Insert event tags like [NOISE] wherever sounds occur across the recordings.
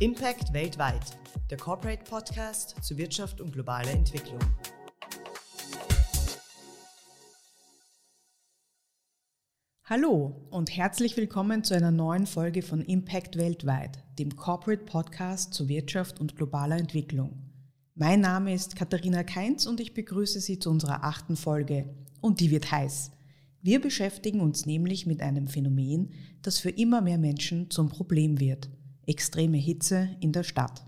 Impact weltweit, der Corporate Podcast zu Wirtschaft und globaler Entwicklung. Hallo und herzlich willkommen zu einer neuen Folge von Impact weltweit, dem Corporate Podcast zu Wirtschaft und globaler Entwicklung. Mein Name ist Katharina Keinz und ich begrüße Sie zu unserer achten Folge. Und die wird heiß. Wir beschäftigen uns nämlich mit einem Phänomen, das für immer mehr Menschen zum Problem wird. Extreme Hitze in der Stadt.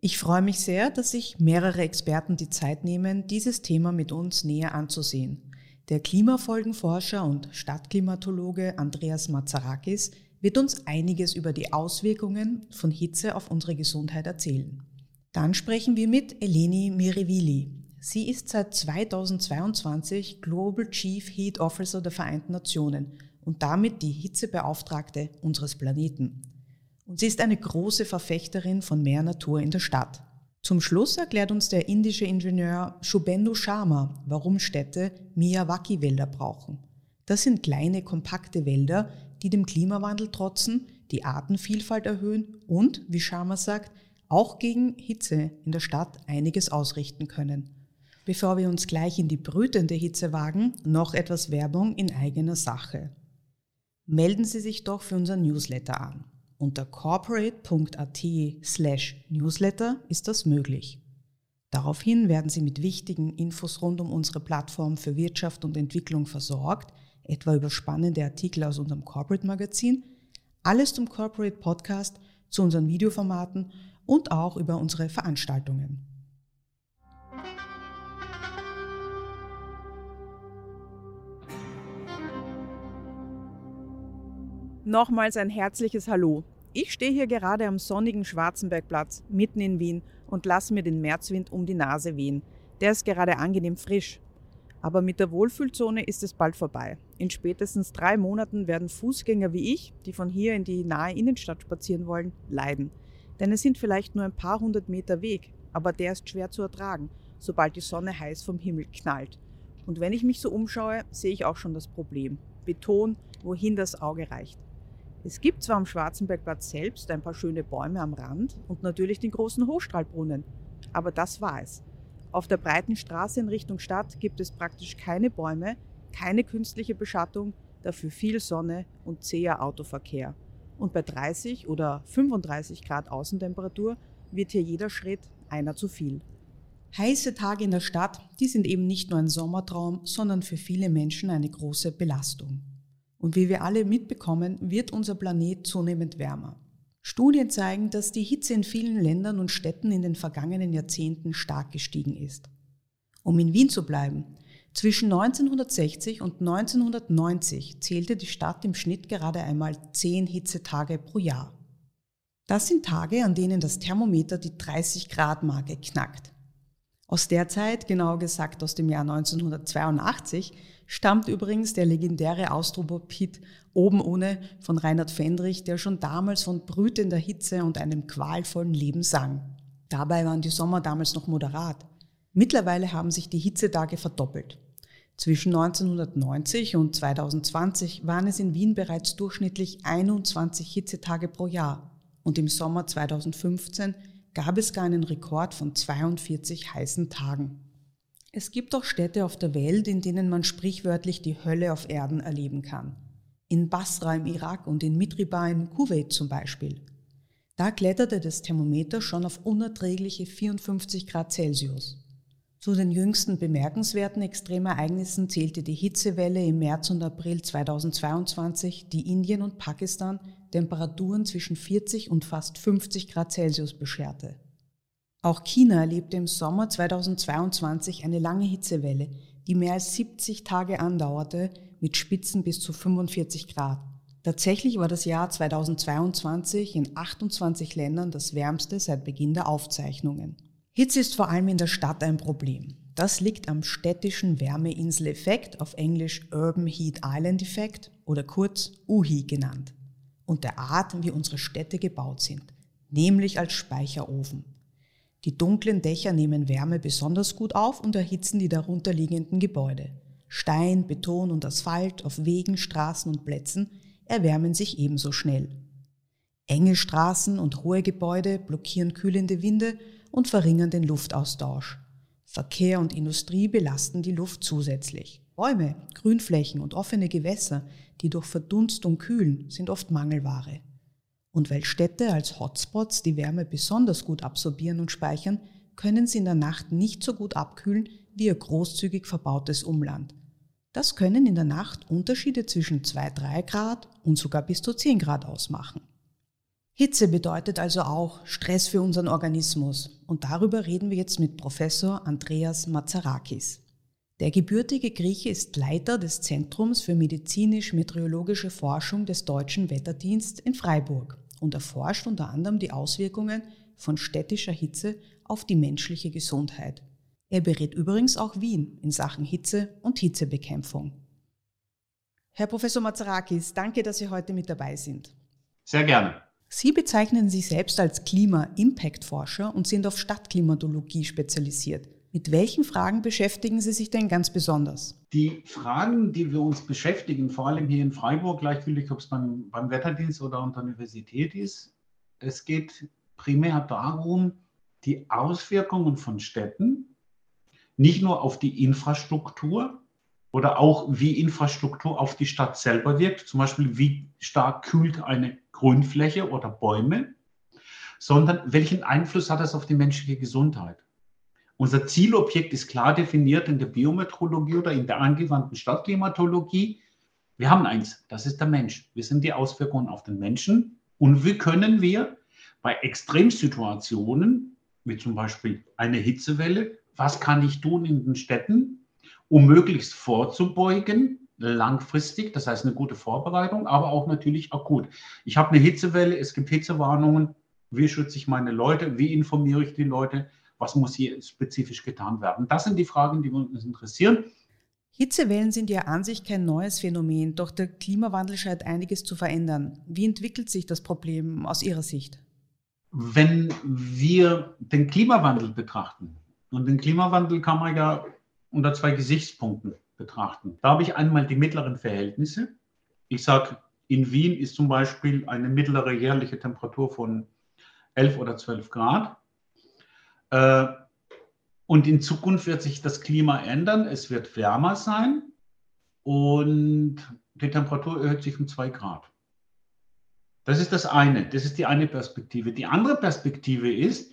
Ich freue mich sehr, dass sich mehrere Experten die Zeit nehmen, dieses Thema mit uns näher anzusehen. Der Klimafolgenforscher und Stadtklimatologe Andreas Mazarakis wird uns einiges über die Auswirkungen von Hitze auf unsere Gesundheit erzählen. Dann sprechen wir mit Eleni Mirivili. Sie ist seit 2022 Global Chief Heat Officer der Vereinten Nationen und damit die Hitzebeauftragte unseres Planeten. Und sie ist eine große Verfechterin von mehr Natur in der Stadt. Zum Schluss erklärt uns der indische Ingenieur Shubhendu Sharma, warum Städte Miyawaki-Wälder brauchen. Das sind kleine, kompakte Wälder, die dem Klimawandel trotzen, die Artenvielfalt erhöhen und, wie Sharma sagt, auch gegen Hitze in der Stadt einiges ausrichten können. Bevor wir uns gleich in die brütende Hitze wagen, noch etwas Werbung in eigener Sache. Melden Sie sich doch für unser Newsletter an. Unter corporate.at slash newsletter ist das möglich. Daraufhin werden Sie mit wichtigen Infos rund um unsere Plattform für Wirtschaft und Entwicklung versorgt, etwa über spannende Artikel aus unserem Corporate Magazin, alles zum Corporate Podcast, zu unseren Videoformaten und auch über unsere Veranstaltungen. Nochmals ein herzliches Hallo. Ich stehe hier gerade am sonnigen Schwarzenbergplatz mitten in Wien und lasse mir den Märzwind um die Nase wehen. Der ist gerade angenehm frisch. Aber mit der Wohlfühlzone ist es bald vorbei. In spätestens drei Monaten werden Fußgänger wie ich, die von hier in die nahe Innenstadt spazieren wollen, leiden. Denn es sind vielleicht nur ein paar hundert Meter Weg, aber der ist schwer zu ertragen, sobald die Sonne heiß vom Himmel knallt. Und wenn ich mich so umschaue, sehe ich auch schon das Problem. Beton, wohin das Auge reicht. Es gibt zwar am Schwarzenbergplatz selbst ein paar schöne Bäume am Rand und natürlich den großen Hochstrahlbrunnen, aber das war es. Auf der breiten Straße in Richtung Stadt gibt es praktisch keine Bäume, keine künstliche Beschattung, dafür viel Sonne und zäher Autoverkehr. Und bei 30 oder 35 Grad Außentemperatur wird hier jeder Schritt einer zu viel. Heiße Tage in der Stadt, die sind eben nicht nur ein Sommertraum, sondern für viele Menschen eine große Belastung. Und wie wir alle mitbekommen, wird unser Planet zunehmend wärmer. Studien zeigen, dass die Hitze in vielen Ländern und Städten in den vergangenen Jahrzehnten stark gestiegen ist. Um in Wien zu bleiben, zwischen 1960 und 1990 zählte die Stadt im Schnitt gerade einmal zehn Hitzetage pro Jahr. Das sind Tage, an denen das Thermometer die 30 Grad Marke knackt. Aus der Zeit, genauer gesagt aus dem Jahr 1982, stammt übrigens der legendäre Austropop-Hit Oben ohne von Reinhard Fendrich, der schon damals von brütender Hitze und einem qualvollen Leben sang. Dabei waren die Sommer damals noch moderat. Mittlerweile haben sich die Hitzetage verdoppelt. Zwischen 1990 und 2020 waren es in Wien bereits durchschnittlich 21 Hitzetage pro Jahr und im Sommer 2015 gab es gar einen Rekord von 42 heißen Tagen. Es gibt auch Städte auf der Welt, in denen man sprichwörtlich die Hölle auf Erden erleben kann. In Basra im Irak und in Mitriba in Kuwait zum Beispiel. Da kletterte das Thermometer schon auf unerträgliche 54 Grad Celsius. Zu den jüngsten bemerkenswerten Extremereignissen zählte die Hitzewelle im März und April 2022, die Indien und Pakistan Temperaturen zwischen 40 und fast 50 Grad Celsius bescherte. Auch China erlebte im Sommer 2022 eine lange Hitzewelle, die mehr als 70 Tage andauerte, mit Spitzen bis zu 45 Grad. Tatsächlich war das Jahr 2022 in 28 Ländern das wärmste seit Beginn der Aufzeichnungen. Hitze ist vor allem in der Stadt ein Problem. Das liegt am städtischen Wärmeinsel-Effekt, auf Englisch Urban Heat Island Effekt oder kurz UHI genannt, und der Art, wie unsere Städte gebaut sind, nämlich als Speicherofen. Die dunklen Dächer nehmen Wärme besonders gut auf und erhitzen die darunterliegenden Gebäude. Stein, Beton und Asphalt auf Wegen, Straßen und Plätzen erwärmen sich ebenso schnell. Enge Straßen und hohe Gebäude blockieren kühlende Winde und verringern den Luftaustausch. Verkehr und Industrie belasten die Luft zusätzlich. Bäume, Grünflächen und offene Gewässer, die durch Verdunstung kühlen, sind oft Mangelware. Und weil Städte als Hotspots die Wärme besonders gut absorbieren und speichern, können sie in der Nacht nicht so gut abkühlen wie ihr großzügig verbautes Umland. Das können in der Nacht Unterschiede zwischen 2-3 Grad und sogar bis zu 10 Grad ausmachen. Hitze bedeutet also auch Stress für unseren Organismus und darüber reden wir jetzt mit Professor Andreas Mazarakis. Der gebürtige Grieche ist Leiter des Zentrums für medizinisch-meteorologische Forschung des Deutschen Wetterdienst in Freiburg und erforscht unter anderem die Auswirkungen von städtischer Hitze auf die menschliche Gesundheit. Er berät übrigens auch Wien in Sachen Hitze und Hitzebekämpfung. Herr Professor Mazarakis, danke, dass Sie heute mit dabei sind. Sehr gerne. Sie bezeichnen sich selbst als Klima-Impact-Forscher und sind auf Stadtklimatologie spezialisiert. Mit welchen Fragen beschäftigen Sie sich denn ganz besonders? Die Fragen, die wir uns beschäftigen, vor allem hier in Freiburg, gleichgültig ob es beim, beim Wetterdienst oder an der Universität ist, es geht primär darum, die Auswirkungen von Städten nicht nur auf die Infrastruktur oder auch wie Infrastruktur auf die Stadt selber wirkt, zum Beispiel wie stark kühlt eine Grünfläche oder Bäume, sondern welchen Einfluss hat das auf die menschliche Gesundheit. Unser Zielobjekt ist klar definiert in der Biometrologie oder in der angewandten Stadtklimatologie. Wir haben eins, das ist der Mensch. Wir sind die Auswirkungen auf den Menschen und wie können wir bei Extremsituationen, wie zum Beispiel eine Hitzewelle, was kann ich tun in den Städten, um möglichst vorzubeugen, langfristig, das heißt eine gute Vorbereitung, aber auch natürlich akut. Ich habe eine Hitzewelle, es gibt Hitzewarnungen, wie schütze ich meine Leute, wie informiere ich die Leute, was muss hier spezifisch getan werden. Das sind die Fragen, die uns interessieren. Hitzewellen sind ja an sich kein neues Phänomen, doch der Klimawandel scheint einiges zu verändern. Wie entwickelt sich das Problem aus Ihrer Sicht? Wenn wir den Klimawandel betrachten, und den Klimawandel kann man ja unter zwei Gesichtspunkten betrachten. Da habe ich einmal die mittleren Verhältnisse. Ich sage, in Wien ist zum Beispiel eine mittlere jährliche Temperatur von 11 oder 12 Grad. Äh, und in Zukunft wird sich das Klima ändern. Es wird wärmer sein und die Temperatur erhöht sich um 2 Grad. Das ist das eine. Das ist die eine Perspektive. Die andere Perspektive ist,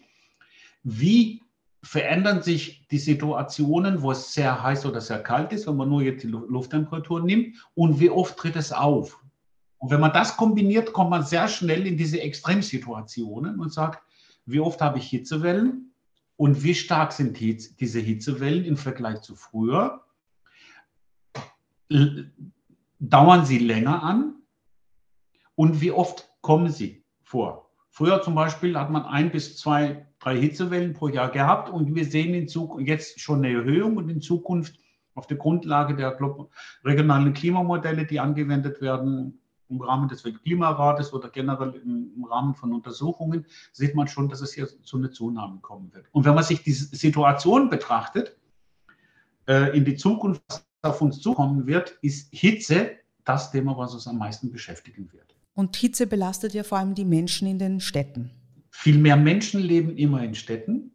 wie verändern sich die Situationen, wo es sehr heiß oder sehr kalt ist, wenn man nur jetzt die Lufttemperatur nimmt und wie oft tritt es auf. Und wenn man das kombiniert, kommt man sehr schnell in diese Extremsituationen und sagt, wie oft habe ich Hitzewellen und wie stark sind diese Hitzewellen im Vergleich zu früher? Dauern sie länger an und wie oft kommen sie vor? Früher zum Beispiel hat man ein bis zwei, drei Hitzewellen pro Jahr gehabt und wir sehen in Zukunft jetzt schon eine Erhöhung und in Zukunft auf der Grundlage der regionalen Klimamodelle, die angewendet werden im Rahmen des Weltklimarates oder generell im, Rahmen von Untersuchungen, sieht man schon, dass es hier zu einer Zunahme kommen wird. Und wenn man sich diese Situation betrachtet, äh, in die Zukunft, was auf uns zukommen wird, ist Hitze das Thema, was uns am meisten beschäftigen wird. Und Hitze belastet ja vor allem die Menschen in den Städten. Viel mehr Menschen leben immer in Städten.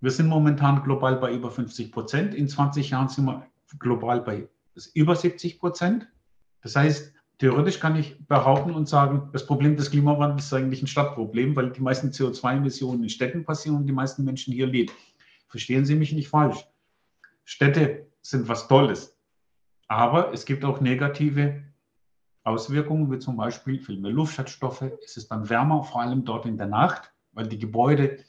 Wir sind momentan global bei über 50 Prozent. In 20 Jahren sind wir global bei über 70 Prozent. Das heißt, theoretisch kann ich behaupten und sagen, das Problem des Klimawandels ist eigentlich ein Stadtproblem, weil die meisten CO2-Emissionen in Städten passieren und die meisten Menschen hier leben. Verstehen Sie mich nicht falsch. Städte sind was Tolles. Aber es gibt auch negative Auswirkungen, wie zum Beispiel viel mehr Luftschadstoffe. Es ist dann wärmer, vor allem dort in der Nacht, weil die Gebäude,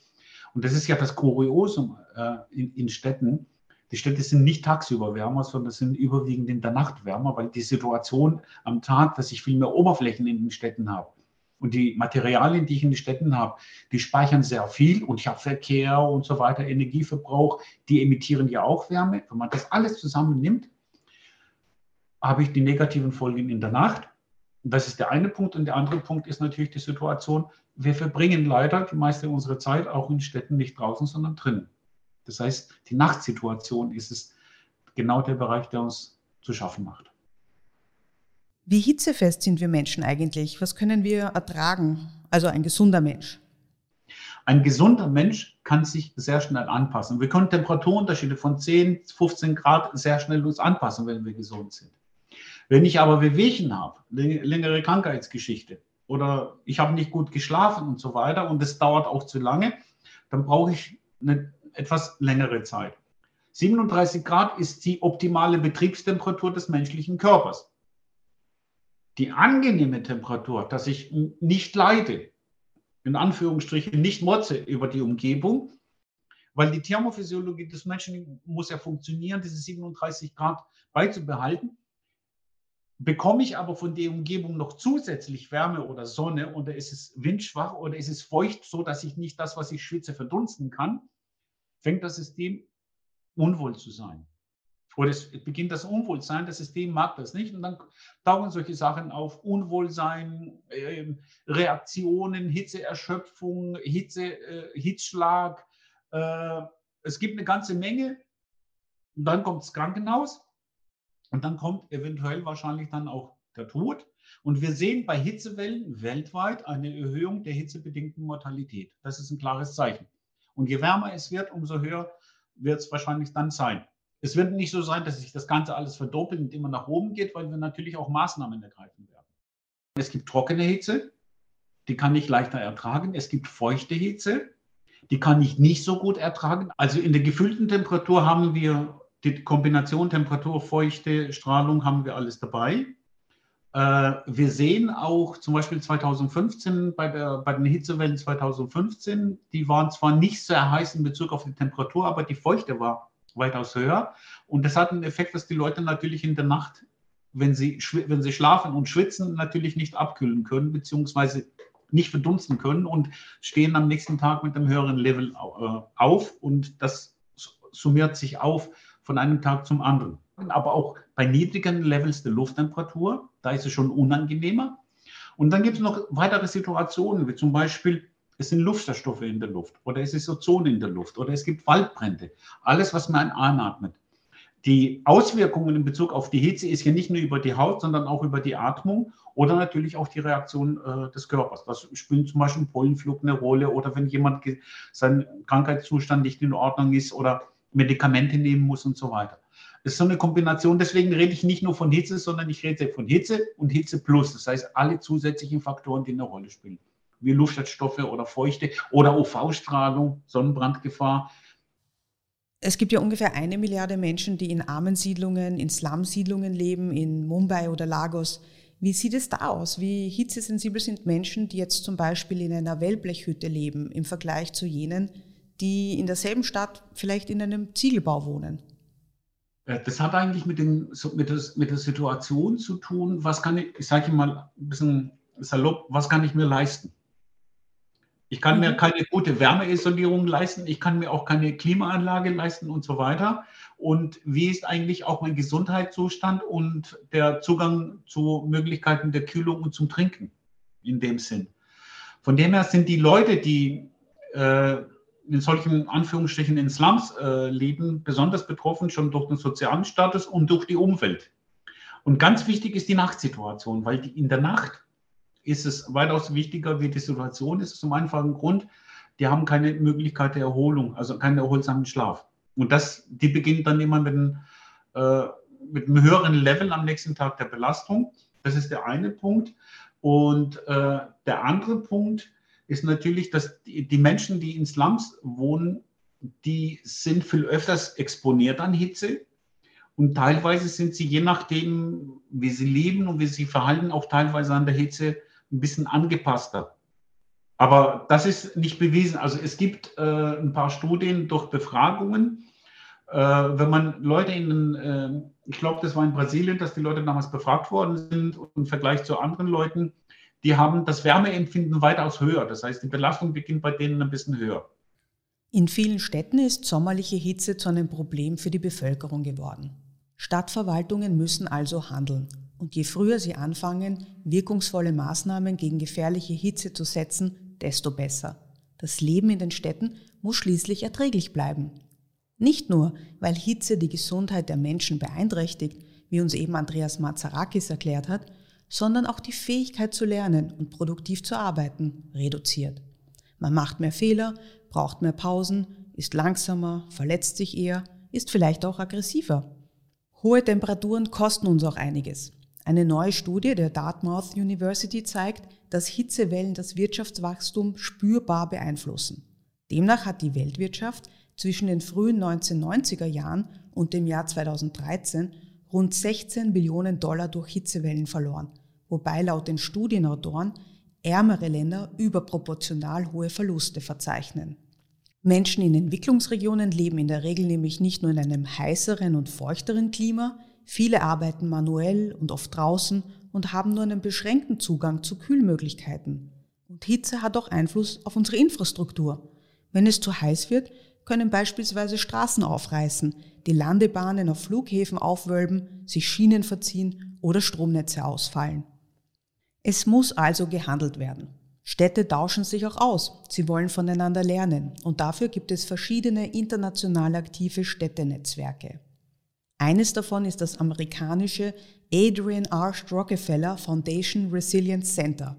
und das ist ja das Kuriosum äh, in, in, Städten, die Städte sind nicht tagsüber wärmer, sondern sind überwiegend in der Nacht wärmer, weil die Situation am Tag, dass ich viel mehr Oberflächen in den Städten habe. Und die Materialien, die ich in den Städten habe, die speichern sehr viel und ich habe Verkehr und so weiter, Energieverbrauch, die emittieren ja auch Wärme. Wenn man das alles zusammennimmt, habe ich die negativen Folgen in der Nacht. Das ist der eine Punkt. Und der andere Punkt ist natürlich die Situation, wir verbringen leider die meiste unserer Zeit auch in Städten nicht draußen, sondern drinnen. Das heißt, die Nachtsituation ist es genau der Bereich, der uns zu schaffen macht. Wie hitzefest sind wir Menschen eigentlich? Was können wir ertragen? also ein gesunder Mensch? Ein gesunder Mensch kann sich sehr schnell anpassen. Wir können Temperaturunterschiede von 10, 15 Grad sehr schnell uns anpassen, wenn wir gesund sind. Wenn ich aber Wehwehchen habe, längere Krankheitsgeschichte oder ich habe nicht gut geschlafen und so weiter und es dauert auch zu lange, dann brauche ich eine etwas längere Zeit. 37 Grad ist die optimale Betriebstemperatur des menschlichen Körpers. Die angenehme Temperatur, dass ich nicht leide, in Anführungsstrichen nicht motze über die Umgebung, weil die Thermophysiologie des Menschen muss ja funktionieren, diese 37 Grad beizubehalten. Bekomme ich aber von der Umgebung noch zusätzlich Wärme oder Sonne oder ist es windschwach oder ist es feucht, so dass ich nicht das, was ich schwitze, verdunsten kann, fängt das System unwohl zu sein. Oder es beginnt das Unwohlsein, das System mag das nicht. Und dann tauchen solche Sachen auf, Unwohlsein, äh, Reaktionen, Hitzeerschöpfung, Hitze, äh, Hitzschlag. Äh, es gibt eine ganze Menge. Und dann kommt das Krankenhaus. Und dann kommt eventuell wahrscheinlich dann auch der Tod. Und wir sehen bei Hitzewellen weltweit eine Erhöhung der hitzebedingten Mortalität. Das ist ein klares Zeichen. Und je wärmer es wird, umso höher wird es wahrscheinlich dann sein. Es wird nicht so sein, dass sich das Ganze alles verdoppelt und immer nach oben geht, weil wir natürlich auch Maßnahmen ergreifen werden. Es gibt trockene Hitze, die kann ich leichter ertragen. Es gibt feuchte Hitze, die kann ich nicht so gut ertragen. Also in der gefüllten Temperatur haben wir die Kombination Temperatur, Feuchte, Strahlung, haben wir alles dabei. Äh, wir sehen auch zum Beispiel 2015 bei, der, bei den Hitzewellen 2015, die waren zwar nicht sehr heiß in Bezug auf die Temperatur, aber die Feuchte war weitaus höher. Und das hat einen Effekt, dass die Leute natürlich in der Nacht, wenn sie, wenn sie schlafen und schwitzen, natürlich nicht abkühlen können, beziehungsweise nicht verdunsten können und stehen am nächsten Tag mit einem höheren Level äh, auf. Und das summiert sich auf von einem Tag zum anderen. Aber auch bei niedrigen Levels der Lufttemperatur, da ist es schon unangenehmer. Und dann gibt es noch weitere Situationen, wie zum Beispiel es sind Luftstoffe in der Luft oder es ist Ozon in der Luft oder es gibt Waldbrände. Alles, was man einatmet. Die Auswirkungen in Bezug auf die Hitze ist ja nicht nur über die Haut, sondern auch über die Atmung oder natürlich auch die Reaktion äh, des Körpers. Das spielt zum Beispiel Pollenflug eine Rolle oder wenn jemand sein Krankheitszustand nicht in Ordnung ist oder Medikamente nehmen muss und so weiter. Das ist so eine Kombination. Deswegen rede ich nicht nur von Hitze, sondern ich rede von Hitze und Hitze plus. Das heißt, alle zusätzlichen Faktoren, die eine Rolle spielen wie Luftschadstoffe oder Feuchte oder UV-Strahlung, Sonnenbrandgefahr. Es gibt ja ungefähr eine Milliarde Menschen, die in armen Siedlungen, in Slum-Siedlungen leben, in Mumbai oder Lagos. Wie sieht es da aus? Wie hitzesensibel sind Menschen, die jetzt zum Beispiel in einer Wellblechhütte leben, im Vergleich zu jenen, die in derselben Stadt vielleicht in einem Ziegelbau wohnen? Äh, das hat eigentlich mit, den, mit, das, mit der Situation zu tun, was kann ich, ich sage mal ein bisschen salopp, was kann ich mir leisten? Ich kann mir mhm. keine gute Wärmeisolierung leisten, ich kann mir auch keine Klimaanlage leisten und so weiter. Und wie ist eigentlich auch mein Gesundheitszustand und der Zugang zu Möglichkeiten der Kühlung und zum Trinken in dem Sinn? Von dem her sind die Leute, die äh, in solchen Anführungsstrichen in Slums äh, leben, besonders betroffen schon durch den sozialen Status und durch die Umwelt. Und ganz wichtig ist die Nachtsituation, weil die in der Nacht ist es weitaus wichtiger, wie die Situation ist. Zum einfachen Grund, die haben keine Möglichkeit der Erholung, also keinen erholsamen Schlaf. Und das, die beginnt dann immer mit einem, äh, mit einem höheren Level am nächsten Tag der Belastung. Das ist der eine Punkt. Und äh, der andere Punkt ist natürlich, dass die, Menschen, die in Slums wohnen, die sind viel öfters exponiert an Hitze. Und teilweise sind sie, je nachdem, wie sie leben und wie sie verhalten, auch teilweise an der Hitze ein bisschen angepasster. Aber das ist nicht bewiesen. Also es gibt äh, ein paar Studien durch Befragungen. Äh, wenn man Leute in, äh, ich glaube, das war in Brasilien, dass die Leute damals befragt worden sind und im Vergleich zu anderen Leuten, die haben das Wärmeempfinden weitaus höher. Das heißt, die Belastung beginnt bei denen ein bisschen höher. In vielen Städten ist sommerliche Hitze zu einem Problem für die Bevölkerung geworden. Stadtverwaltungen müssen also handeln. Und je früher sie anfangen, wirkungsvolle Maßnahmen gegen gefährliche Hitze zu setzen, desto besser. Das Leben in den Städten muss schließlich erträglich bleiben. Nicht nur, weil Hitze die Gesundheit der Menschen beeinträchtigt, wie uns eben Andreas Mazarakis erklärt hat, sondern auch die Fähigkeit zu lernen und produktiv zu arbeiten reduziert. Man macht mehr Fehler, braucht mehr Pausen, ist langsamer, verletzt sich eher, ist vielleicht auch aggressiver. Hohe Temperaturen kosten uns auch einiges. Eine neue Studie der Dartmouth University zeigt, dass Hitzewellen das Wirtschaftswachstum spürbar beeinflussen. Demnach hat die Weltwirtschaft zwischen den frühen 1990er Jahren und dem Jahr 2013 rund 16 Billionen Dollar durch Hitzewellen verloren, wobei laut den Studienautoren ärmere Länder überproportional hohe Verluste verzeichnen. Menschen in Entwicklungsregionen leben in der Regel nämlich nicht nur in einem heißeren und feuchteren Klima, viele arbeiten manuell und oft draußen und haben nur einen beschränkten Zugang zu Kühlmöglichkeiten. Und Hitze hat auch Einfluss auf unsere Infrastruktur. Wenn es zu heiß wird, können beispielsweise Straßen aufreißen, die Landebahnen auf Flughäfen aufwölben, sich Schienen verziehen oder Stromnetze ausfallen. Es muss also gehandelt werden. Städte tauschen sich auch aus. Sie wollen voneinander lernen. Und dafür gibt es verschiedene international aktive Städtenetzwerke. Eines davon ist das amerikanische Adrian R. Rockefeller Foundation Resilience Center.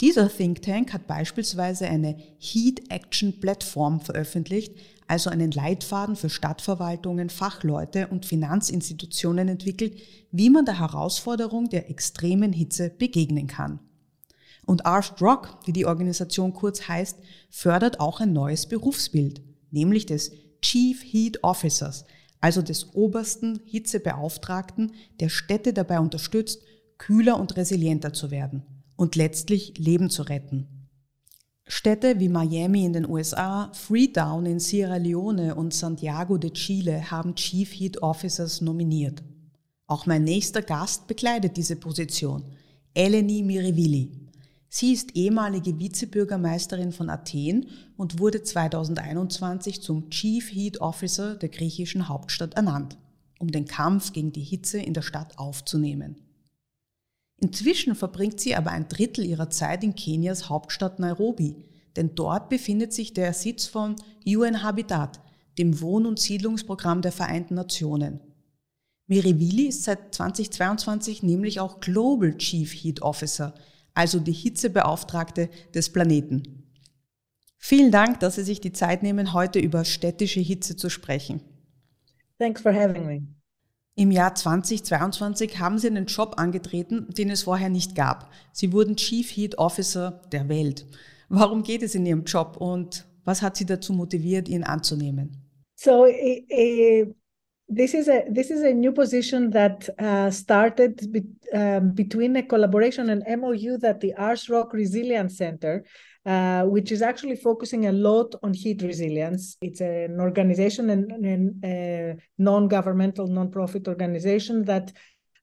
Dieser Think Tank hat beispielsweise eine Heat Action Plattform veröffentlicht, also einen Leitfaden für Stadtverwaltungen, Fachleute und Finanzinstitutionen entwickelt, wie man der Herausforderung der extremen Hitze begegnen kann. Und Arched Rock, wie die Organisation kurz heißt, fördert auch ein neues Berufsbild, nämlich des Chief Heat Officers, also des obersten Hitzebeauftragten, der Städte dabei unterstützt, kühler und resilienter zu werden und letztlich Leben zu retten. Städte wie Miami in den USA, Freetown in Sierra Leone und Santiago de Chile haben Chief Heat Officers nominiert. Auch mein nächster Gast bekleidet diese Position, Eleni Mirivili. Sie ist ehemalige Vizebürgermeisterin von Athen und wurde 2021 zum Chief Heat Officer der griechischen Hauptstadt ernannt, um den Kampf gegen die Hitze in der Stadt aufzunehmen. Inzwischen verbringt sie aber ein Drittel ihrer Zeit in Kenias Hauptstadt Nairobi, denn dort befindet sich der Sitz von UN Habitat, dem Wohn- und Siedlungsprogramm der Vereinten Nationen. Mirivili ist seit 2022 nämlich auch Global Chief Heat Officer – also die Hitzebeauftragte des Planeten. Vielen Dank, dass Sie sich die Zeit nehmen, heute über städtische Hitze zu sprechen. Thanks for having me. Im Jahr 2022 haben Sie einen Job angetreten, den es vorher nicht gab. Sie wurden Chief Heat Officer der Welt. Warum geht es in Ihrem Job und was hat Sie dazu motiviert, ihn anzunehmen? So, this is a this is a new position that uh, started be, um, between a collaboration and MOU that the Ars Rock Resilience Center, uh, which is actually focusing a lot on heat resilience. It's an organization and, a non-governmental, non-profit organization that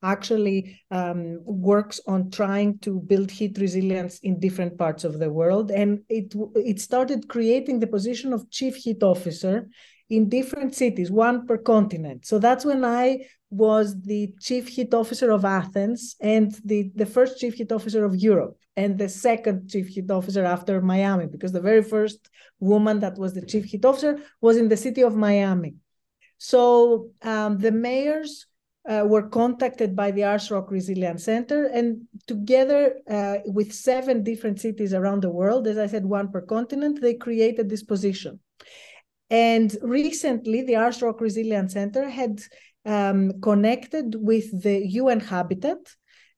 actually um, works on trying to build heat resilience in different parts of the world. And it it started creating the position of chief heat officer in different cities, one per continent. So that's when I was the chief heat officer of Athens and the, the first chief heat officer of Europe and the second chief heat officer after Miami, because the very first woman that was the chief heat officer was in the city of Miami. So um, the mayors uh, were contacted by the Ars Rock Resilience Center, and together uh, with seven different cities around the world, as I said, one per continent, they created this position. And recently, the Ars Rock Resilience Center had um, connected with the UN Habitat,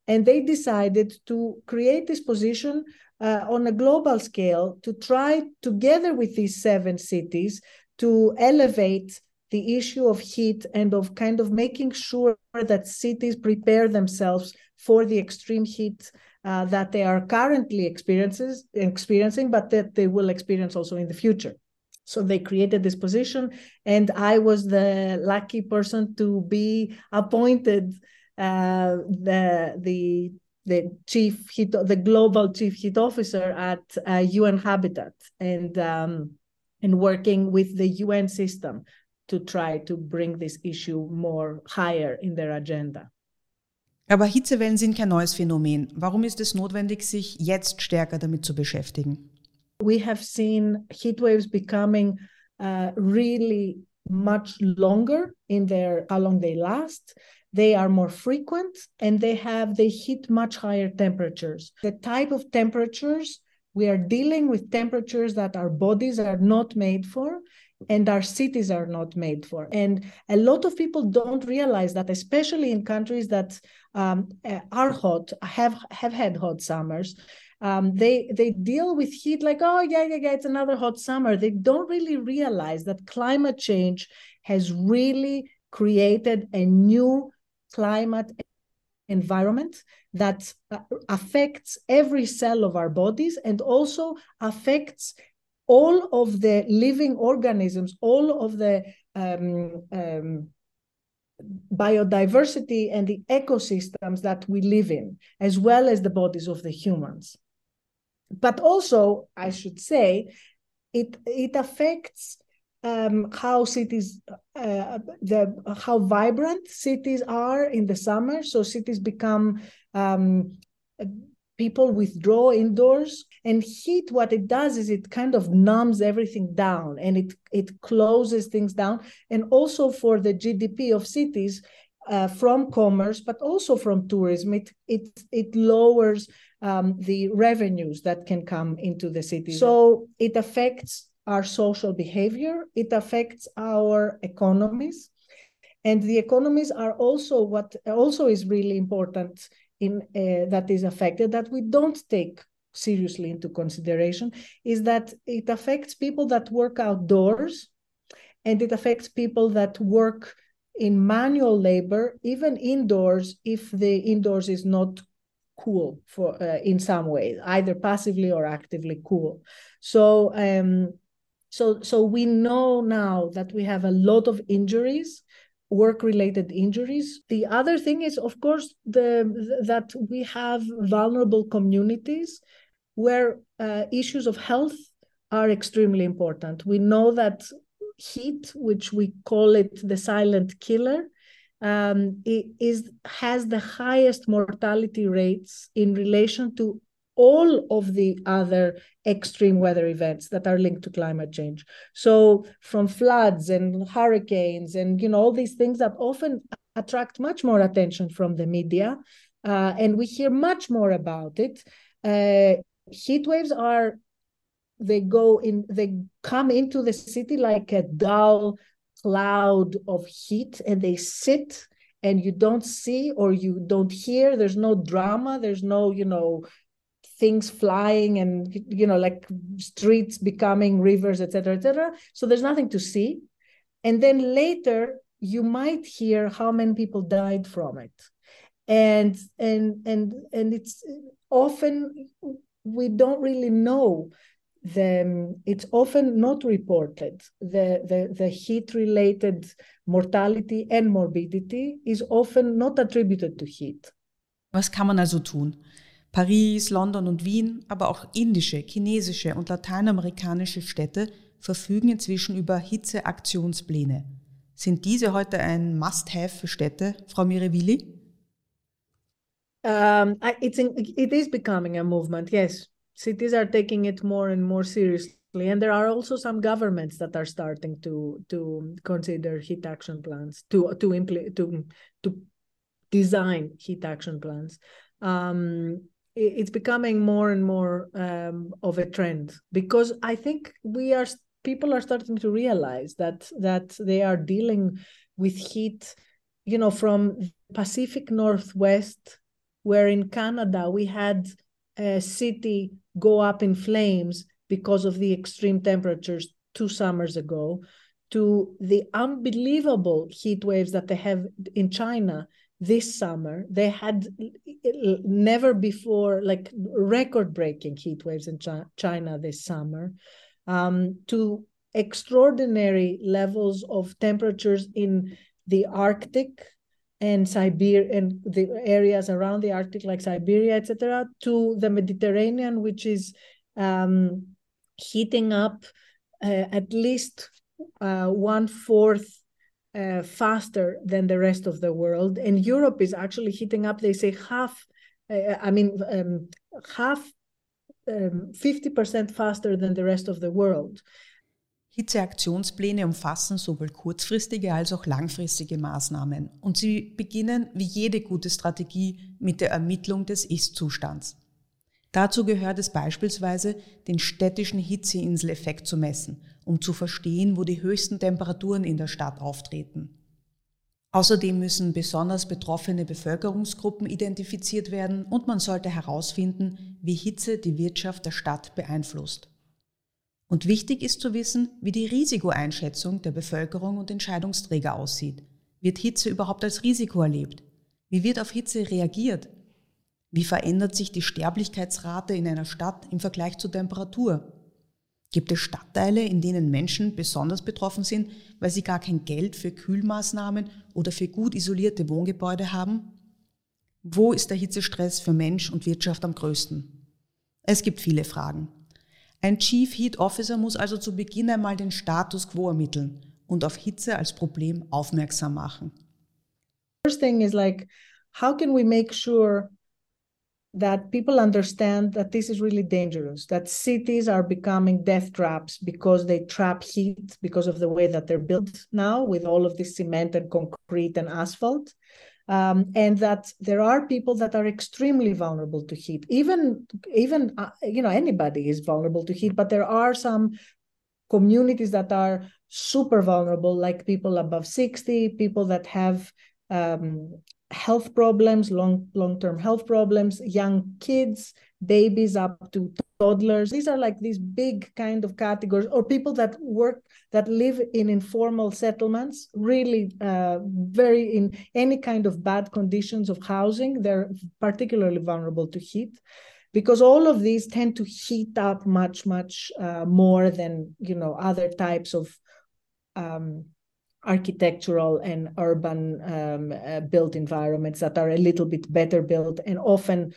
and they decided to create this position uh, on a global scale to try, together with these seven cities, to elevate the issue of heat and of kind of making sure that cities prepare themselves for the extreme heat uh, that they are currently experiences, experiencing, but that they will experience also in the future. So they created this position, and I was the lucky person to be appointed uh, the the the chief heat, the global chief heat officer at uh, UN Habitat, and um, and working with the UN system to try to bring this issue more higher in their agenda. Aber Hitzewellen sind kein neues Phänomen. Warum ist es notwendig, sich jetzt stärker damit zu beschäftigen? We have seen heat waves becoming uh, really much longer in their how long they last they are more frequent and they have they hit much higher temperatures the type of temperatures we are dealing with temperatures that our bodies are not made for and our cities are not made for. And a lot of people don't realize that, especially in countries that um, uh, are hot, have have had hot summers. Um, they they deal with heat like oh yeah yeah yeah it's another hot summer. They don't really realize that climate change has really created a new climate environment that uh, affects every cell of our bodies and also affects all of the living organisms, all of the um, um, biodiversity and the ecosystems that we live in, as well as the bodies of the humans. But also, I should say, it it affects um, how cities, uh, the how vibrant cities are in the summer. So cities become um, people withdraw indoors and heat what it does is it kind of numbs everything down and it it closes things down and also for the gdp of cities uh, from commerce but also from tourism it it it lowers um, the revenues that can come into the city. So it affects our social behavior it affects our economies and the economies are also what also is really important in uh, that is affected that we don't take seriously into consideration is that it affects people that work outdoors and it affects people that work in manual labor even indoors if the indoors is not cool for uh, in some way either passively or actively cool. So um so so we know now that we have a lot of injuries work related injuries. The other thing is of course the that we have vulnerable communities where uh, issues of health are extremely important. We know that heat which we call it the silent killer um, is has the highest mortality rates in relation to all of the other extreme weather events that are linked to climate change. So from floods and hurricanes and you know all these things that often attract much more attention from the media, uh, and we hear much more about it. Uh, heat waves are they go in they come into the city like a dull cloud of heat and they sit and you don't see or you don't hear. There's no drama. There's no you know things flying and you know like streets becoming rivers etc etc so there's nothing to see. And then later you might hear how many people died from it. And and and and it's often we don't really know the it's often not reported the the the heat related mortality and morbidity is often not attributed to heat was kann man also tun Paris, London und Wien, aber auch indische, chinesische und lateinamerikanische Städte verfügen inzwischen über Hitzeaktionspläne. Sind diese heute ein Must-Have für Städte, Frau Mirevili? Um, it's in, it is becoming a movement, yes. Cities are taking it more and more seriously. And there are also some governments that are starting to to consider heat action plans, to to implement to to design heat action plans. Um, it's becoming more and more um, of a trend because I think we are people are starting to realize that that they are dealing with heat, you know, from Pacific Northwest, where in Canada we had a city go up in flames because of the extreme temperatures two summers ago, to the unbelievable heat waves that they have in China this summer. They had never before like record breaking heat waves in china this summer um, to extraordinary levels of temperatures in the arctic and siberia and the areas around the arctic like siberia etc to the mediterranean which is um, heating up uh, at least uh, one fourth uh, faster than the rest of the world. And Europe is actually heating up, they say half, uh, I mean, um, half, um, 50% faster than the rest of the world. Hitzeaktionspläne umfassen sowohl kurzfristige als auch langfristige Maßnahmen und sie beginnen wie jede gute Strategie mit der Ermittlung des Ist-Zustands. Dazu gehört es beispielsweise, den städtischen Hitzeinseleffekt zu messen, um zu verstehen, wo die höchsten Temperaturen in der Stadt auftreten. Außerdem müssen besonders betroffene Bevölkerungsgruppen identifiziert werden und man sollte herausfinden, wie Hitze die Wirtschaft der Stadt beeinflusst. Und wichtig ist zu wissen, wie die Risikoeinschätzung der Bevölkerung und Entscheidungsträger aussieht. Wird Hitze überhaupt als Risiko erlebt? Wie wird auf Hitze reagiert? Wie verändert sich die Sterblichkeitsrate in einer Stadt im Vergleich zur Temperatur? Gibt es Stadtteile, in denen Menschen besonders betroffen sind, weil sie gar kein Geld für Kühlmaßnahmen oder für gut isolierte Wohngebäude haben? Wo ist der Hitzestress für Mensch und Wirtschaft am größten? Es gibt viele Fragen. Ein Chief Heat Officer muss also zu Beginn einmal den Status quo ermitteln und auf Hitze als Problem aufmerksam machen. First thing is like, how can we make sure that people understand that this is really dangerous, that cities are becoming death traps because they trap heat because of the way that they're built now with all of this cement and concrete and asphalt. Um, and that there are people that are extremely vulnerable to heat. Even, even uh, you know, anybody is vulnerable to heat, but there are some communities that are super vulnerable, like people above 60, people that have um, health problems, long long term health problems, young kids, babies up to toddlers. These are like these big kind of categories, or people that work that live in informal settlements, really uh, very in any kind of bad conditions of housing. They're particularly vulnerable to heat because all of these tend to heat up much much uh, more than you know other types of um, architectural and urban um, uh, built environments that are a little bit better built and often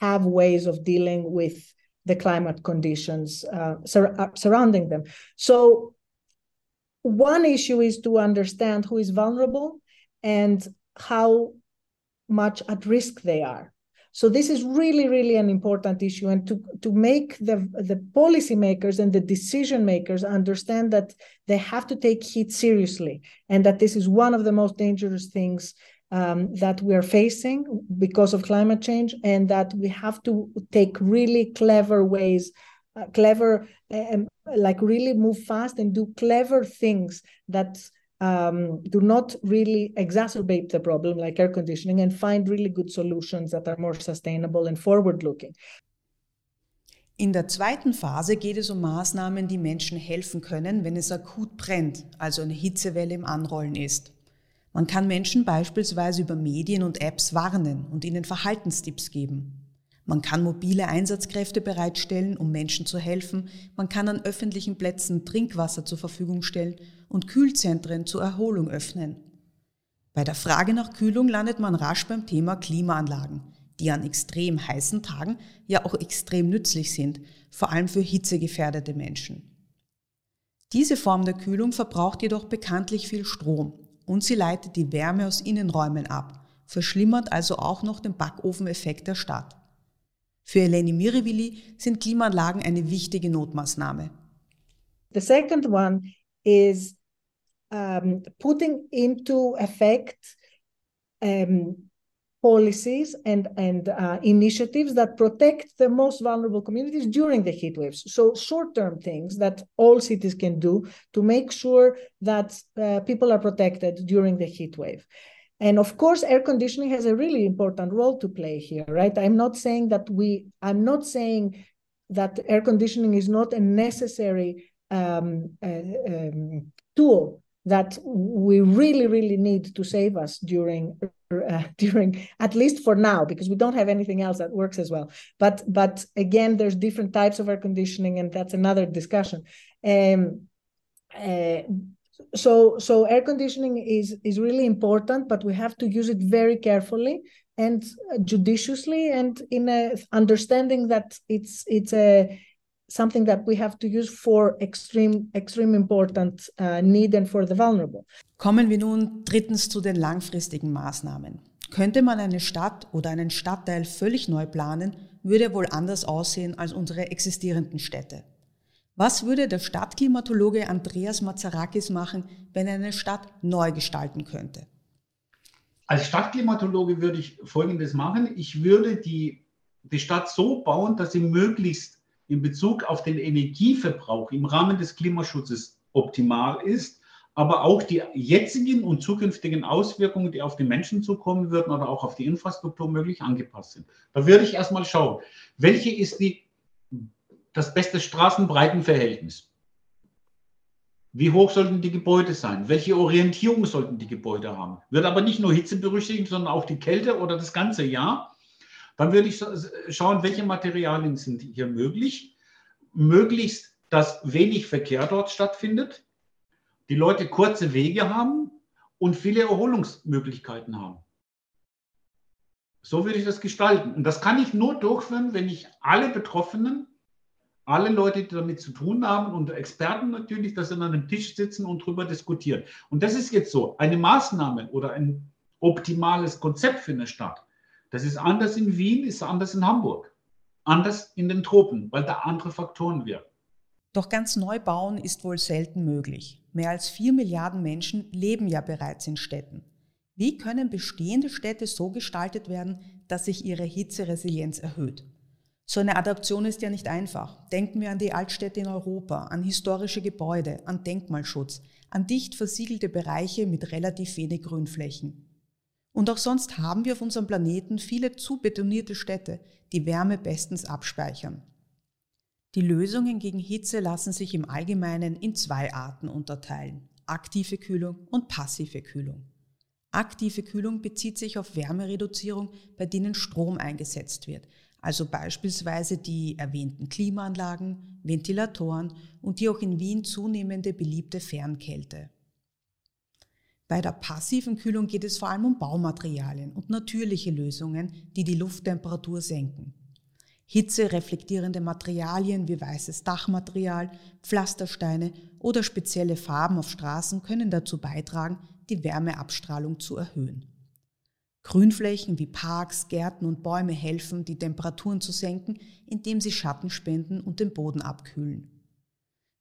have ways of dealing with the climate conditions uh, sur- uh, surrounding them. So, one issue is to understand who is vulnerable and how much at risk they are. So this is really, really an important issue, and to to make the the policymakers and the decision makers understand that they have to take heat seriously, and that this is one of the most dangerous things um, that we are facing because of climate change, and that we have to take really clever ways, uh, clever, um, like really move fast and do clever things that um, do not really exacerbate the problem like air conditioning and find really good solutions that are more sustainable and forward looking. In der zweiten Phase geht es um Maßnahmen, die Menschen helfen können, wenn es akut brennt, also eine Hitzewelle im Anrollen ist. Man kann Menschen beispielsweise über Medien und Apps warnen und ihnen Verhaltenstipps geben. Man kann mobile Einsatzkräfte bereitstellen, um Menschen zu helfen. Man kann an öffentlichen Plätzen Trinkwasser zur Verfügung stellen und Kühlzentren zur Erholung öffnen. Bei der Frage nach Kühlung landet man rasch beim Thema Klimaanlagen, die an extrem heißen Tagen ja auch extrem nützlich sind, vor allem für hitzegefährdete Menschen. Diese Form der Kühlung verbraucht jedoch bekanntlich viel Strom und sie leitet die Wärme aus Innenräumen ab, verschlimmert also auch noch den Backofeneffekt der Stadt. Für Eleni Mirivili sind Klimaanlagen eine wichtige Notmaßnahme. The second one is um, putting into effect um, policies and, and uh, initiatives that protect the most vulnerable communities during the heat waves. So, short term things that all cities can do to make sure that uh, people are protected during the heat wave. And of course, air conditioning has a really important role to play here, right? I'm not saying that we, I'm not saying that air conditioning is not a necessary um, uh, um, tool that we really, really need to save us during, uh, [LAUGHS] during at least for now, because we don't have anything else that works as well. But, but again, there's different types of air conditioning, and that's another discussion. Um, uh, so so air conditioning is is really important but we have to use it very carefully and judiciously and in a understanding that it's it's a something that we have to use for extreme extreme important uh, need and for the vulnerable. Kommen wir nun drittens zu den langfristigen Maßnahmen. Könnte man eine Stadt oder einen Stadtteil völlig neu planen, würde er wohl anders aussehen als unsere existierenden Städte. Was würde der Stadtklimatologe Andreas Mazarakis machen, wenn er eine Stadt neu gestalten könnte? Als Stadtklimatologe würde ich Folgendes machen. Ich würde die, die Stadt so bauen, dass sie möglichst in Bezug auf den Energieverbrauch im Rahmen des Klimaschutzes optimal ist, aber auch die jetzigen und zukünftigen Auswirkungen, die auf die Menschen zukommen würden oder auch auf die Infrastruktur möglich angepasst sind. Da würde ich erstmal schauen, welche ist die, das beste Straßenbreitenverhältnis? Wie hoch sollten die Gebäude sein? Welche Orientierung sollten die Gebäude haben? Wird aber nicht nur Hitze berücksichtigen, sondern auch die Kälte oder das ganze Jahr. Dann würde ich schauen, welche Materialien sind hier möglich. Möglichst, dass wenig Verkehr dort stattfindet, die Leute kurze Wege haben und viele Erholungsmöglichkeiten haben. So würde ich das gestalten. Und das kann ich nur durchführen, wenn ich alle Betroffenen alle Leute, die damit zu tun haben und Experten natürlich, dass sie an einem Tisch sitzen und darüber diskutieren. Und das ist jetzt so, eine Maßnahme oder ein optimales Konzept für eine Stadt. Das ist anders in Wien, ist anders in Hamburg, anders in den Tropen, weil da andere Faktoren wirken. Doch ganz neu bauen ist wohl selten möglich. Mehr als vier Milliarden Menschen leben ja bereits in Städten. Wie können bestehende Städte so gestaltet werden, dass sich ihre Hitzeresilienz erhöht? So eine Adaption ist ja nicht einfach. Denken wir an die Altstädte in Europa, an historische Gebäude, an Denkmalschutz, an dicht versiegelte Bereiche mit relativ wenig Grünflächen. Und auch sonst haben wir auf unserem Planeten viele zu betonierte Städte, die Wärme bestens abspeichern. Die Lösungen gegen Hitze lassen sich im Allgemeinen in zwei Arten unterteilen. Aktive Kühlung und passive Kühlung. Aktive Kühlung bezieht sich auf Wärmereduzierung, bei denen Strom eingesetzt wird, also beispielsweise die erwähnten Klimaanlagen, Ventilatoren und die auch in Wien zunehmende beliebte Fernkälte. Bei der passiven Kühlung geht es vor allem um Baumaterialien und natürliche Lösungen, die die Lufttemperatur senken. Hitze-reflektierende Materialien wie weißes Dachmaterial, Pflastersteine oder spezielle Farben auf Straßen können dazu beitragen, die Wärmeabstrahlung zu erhöhen. Grünflächen wie Parks, Gärten und Bäume helfen, die Temperaturen zu senken, indem sie Schatten spenden und den Boden abkühlen.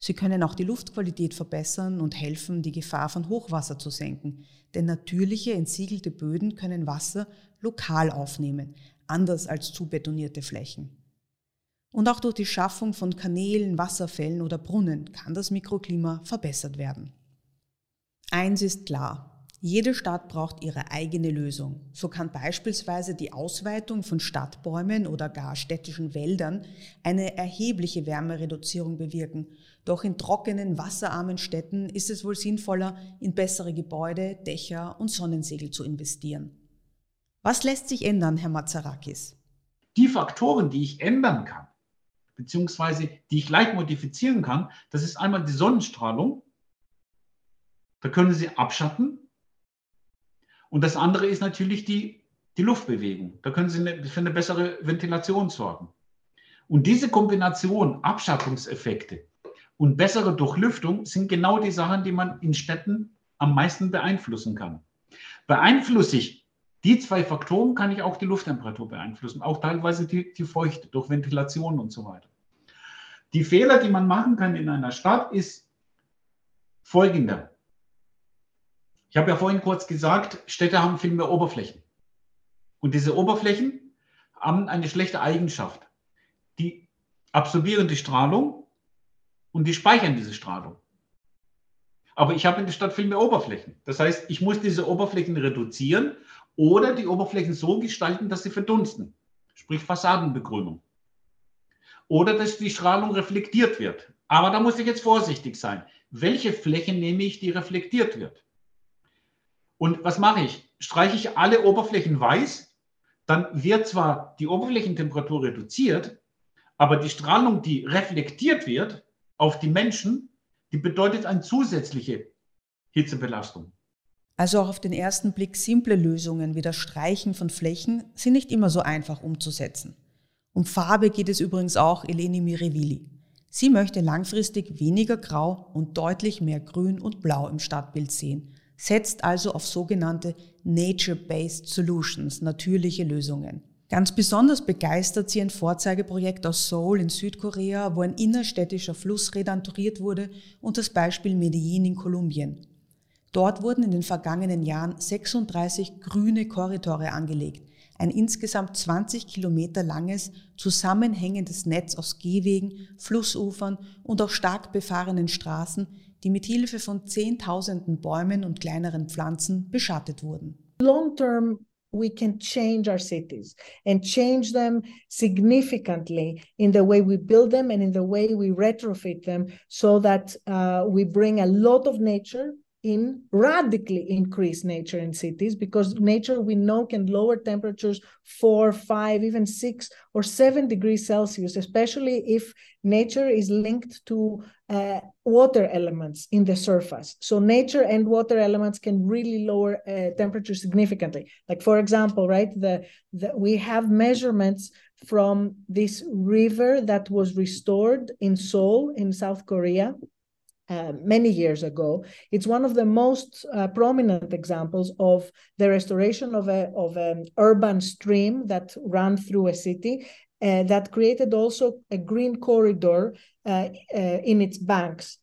Sie können auch die Luftqualität verbessern und helfen, die Gefahr von Hochwasser zu senken, denn natürliche entsiegelte Böden können Wasser lokal aufnehmen, anders als zu betonierte Flächen. Und auch durch die Schaffung von Kanälen, Wasserfällen oder Brunnen kann das Mikroklima verbessert werden. Eins ist klar, jede Stadt braucht ihre eigene Lösung. So kann beispielsweise die Ausweitung von Stadtbäumen oder gar städtischen Wäldern eine erhebliche Wärmereduzierung bewirken. Doch in trockenen, wasserarmen Städten ist es wohl sinnvoller, in bessere Gebäude, Dächer und Sonnensegel zu investieren. Was lässt sich ändern, Herr Mazarakis? Die Faktoren, die ich ändern kann, beziehungsweise die ich leicht modifizieren kann, das ist einmal die Sonnenstrahlung. Da können Sie abschatten, und das andere ist natürlich die, die Luftbewegung. Da können Sie für eine bessere Ventilation sorgen. Und diese Kombination Abschattungseffekte und bessere Durchlüftung sind genau die Sachen, die man in Städten am meisten beeinflussen kann. Beeinflusse ich die zwei Faktoren, kann ich auch die Lufttemperatur beeinflussen, auch teilweise die, die Feuchte durch Ventilation und so weiter. Die Fehler, die man machen kann in einer Stadt, ist folgender. Ich habe ja vorhin kurz gesagt, Städte haben viel mehr Oberflächen. Und diese Oberflächen haben eine schlechte Eigenschaft. Die absorbieren die Strahlung und die speichern diese Strahlung. Aber ich habe in der Stadt viel mehr Oberflächen. Das heißt, ich muss diese Oberflächen reduzieren oder die Oberflächen so gestalten, dass sie verdunsten. Sprich Fassadenbegrünung. Oder dass die Strahlung reflektiert wird. Aber da muss ich jetzt vorsichtig sein. Welche Fläche nehme ich, die reflektiert wird? Und was mache ich? Streiche ich alle Oberflächen weiß, dann wird zwar die Oberflächentemperatur reduziert, aber die Strahlung, die reflektiert wird auf die Menschen, die bedeutet eine zusätzliche Hitzebelastung. Also auch auf den ersten Blick simple Lösungen wie das Streichen von Flächen sind nicht immer so einfach umzusetzen. Um Farbe geht es übrigens auch Eleni Mirevili. Sie möchte langfristig weniger Grau und deutlich mehr Grün und Blau im Stadtbild sehen setzt also auf sogenannte Nature-Based Solutions, natürliche Lösungen. Ganz besonders begeistert sie ein Vorzeigeprojekt aus Seoul in Südkorea, wo ein innerstädtischer Fluss redenturiert wurde und das Beispiel Medellin in Kolumbien. Dort wurden in den vergangenen Jahren 36 grüne Korridore angelegt, ein insgesamt 20 Kilometer langes, zusammenhängendes Netz aus Gehwegen, Flussufern und auch stark befahrenen Straßen, die mit Hilfe von Zehntausenden Bäumen und kleineren Pflanzen beschattet wurden. Long term we can change our cities and change them significantly in the way we build them and in the way we retrofit them so that uh, we bring a lot of nature in radically increase nature in cities because nature we know can lower temperatures four five even six or seven degrees celsius especially if nature is linked to uh, water elements in the surface. So nature and water elements can really lower uh, temperature significantly. Like for example right the, the we have measurements from this river that was restored in seoul in south korea uh, many years ago. It's one of the most uh, prominent examples of the restoration of a of an urban stream that ran through a city uh, that created also a green corridor uh, uh, in its banks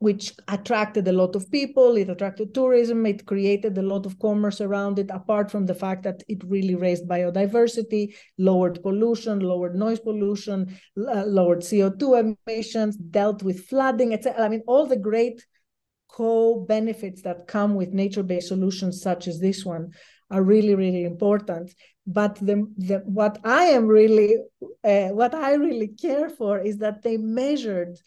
which attracted a lot of people. It attracted tourism. It created a lot of commerce around it, apart from the fact that it really raised biodiversity, lowered pollution, lowered noise pollution, uh, lowered CO2 emissions, dealt with flooding, etc. I mean, all the great co-benefits that come with nature-based solutions such as this one are really, really important. But the, the what I am really, uh, what I really care for is that they measured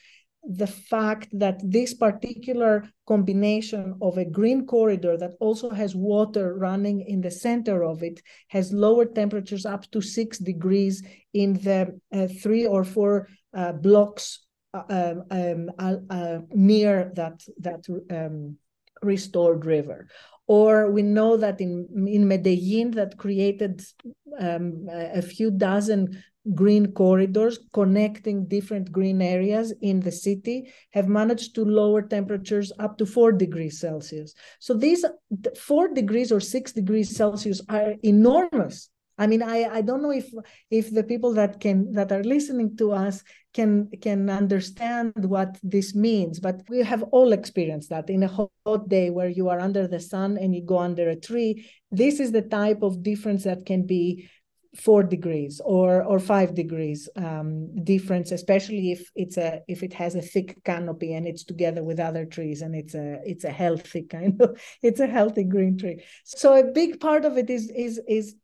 the fact that this particular combination of a green corridor that also has water running in the center of it has lower temperatures up to six degrees in the uh, three or four uh, blocks uh, um, um uh, near that that um, restored river. Or we know that in in Medellin that created um, a few dozen green corridors connecting different green areas in the city have managed to lower temperatures up to four degrees Celsius. So these four degrees or six degrees Celsius are enormous. I mean, I, I don't know if if the people that can that are listening to us can can understand what this means, but we have all experienced that in a hot day where you are under the sun and you go under a tree. This is the type of difference that can be four degrees or or five degrees um, difference, especially if it's a if it has a thick canopy and it's together with other trees and it's a it's a healthy kind of [LAUGHS] it's a healthy green tree. So a big part of it is is is